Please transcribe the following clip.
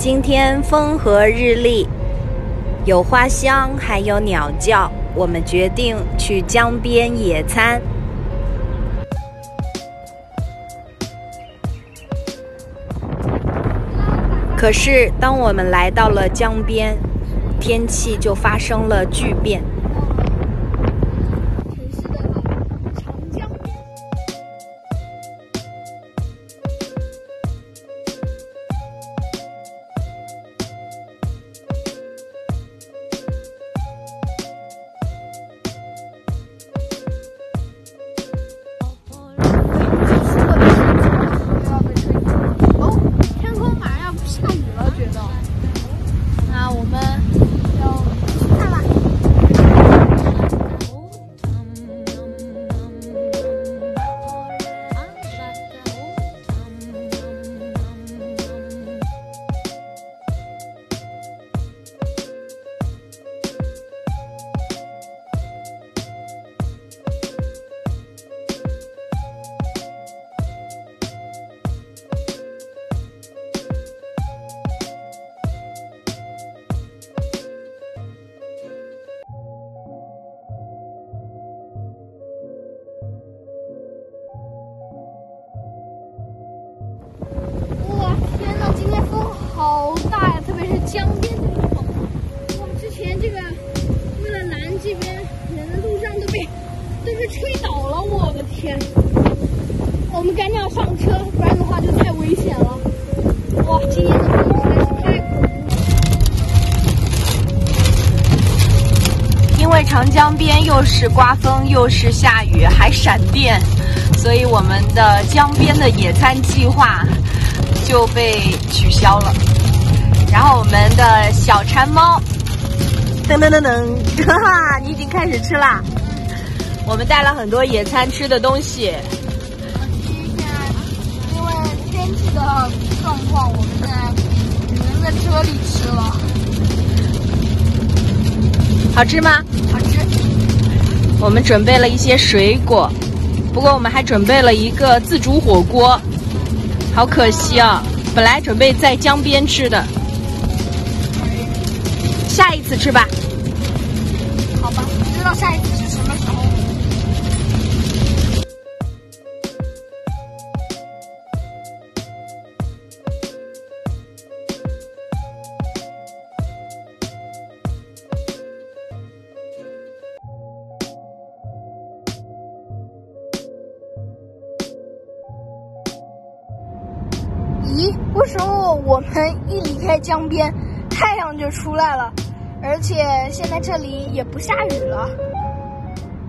今天风和日丽，有花香，还有鸟叫。我们决定去江边野餐。可是，当我们来到了江边，天气就发生了巨变。江边的地方，我们之前这个为了拦这边人的路上都被都被吹倒了，我的天！我们赶紧要上车，不然的话就太危险了。哇，今天的风实在是太……因为长江边又是刮风又是下雨还闪电，所以我们的江边的野餐计划就被取消了。然后我们的小馋猫，噔噔噔噔，哈哈，你已经开始吃啦。我们带了很多野餐吃的东西。现在因为天气的状况，我们现在只能在车里吃了。好吃吗？好吃。我们准备了一些水果，不过我们还准备了一个自煮火锅，好可惜啊！本来准备在江边吃的。下一次吃吧。好吧，不知道下一次是什么时候。咦，为什么我们一离开江边，太阳就出来了？而且现在这里也不下雨了。